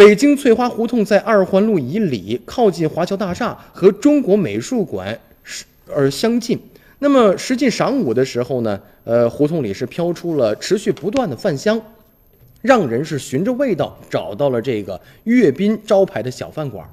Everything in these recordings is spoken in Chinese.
北京翠花胡同在二环路以里，靠近华侨大厦和中国美术馆是而相近。那么时近晌午的时候呢，呃，胡同里是飘出了持续不断的饭香，让人是循着味道找到了这个阅兵招牌的小饭馆。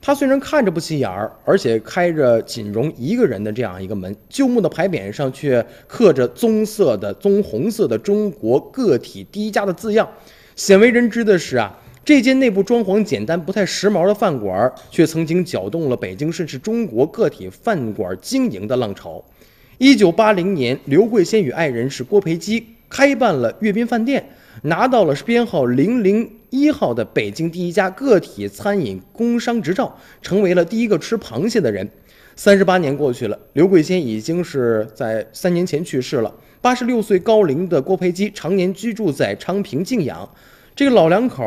它虽然看着不起眼儿，而且开着仅容一个人的这样一个门，旧木的牌匾上却刻着棕色的、棕红色的“中国个体第一家”的字样。鲜为人知的是啊，这间内部装潢简单、不太时髦的饭馆，却曾经搅动了北京甚至中国个体饭馆经营的浪潮。一九八零年，刘桂仙与爱人是郭培基开办了阅兵饭店。拿到了编号零零一号的北京第一家个体餐饮工商执照，成为了第一个吃螃蟹的人。三十八年过去了，刘桂仙已经是在三年前去世了。八十六岁高龄的郭培基常年居住在昌平静养，这个老两口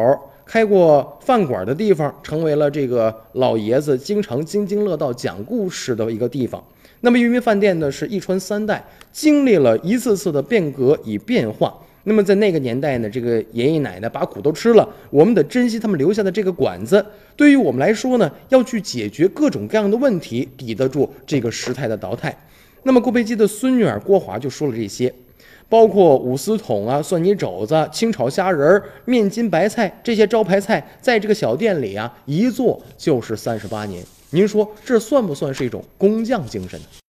开过饭馆的地方，成为了这个老爷子经常津津乐道讲故事的一个地方。那么，因为饭店呢是一传三代，经历了一次次的变革与变化。那么在那个年代呢，这个爷爷奶奶把苦都吃了，我们得珍惜他们留下的这个馆子。对于我们来说呢，要去解决各种各样的问题，抵得住这个时态的淘汰。那么郭培基的孙女儿郭华就说了这些，包括五丝筒啊、蒜泥肘子、清炒虾仁儿、面筋白菜这些招牌菜，在这个小店里啊，一做就是三十八年。您说这算不算是一种工匠精神呢？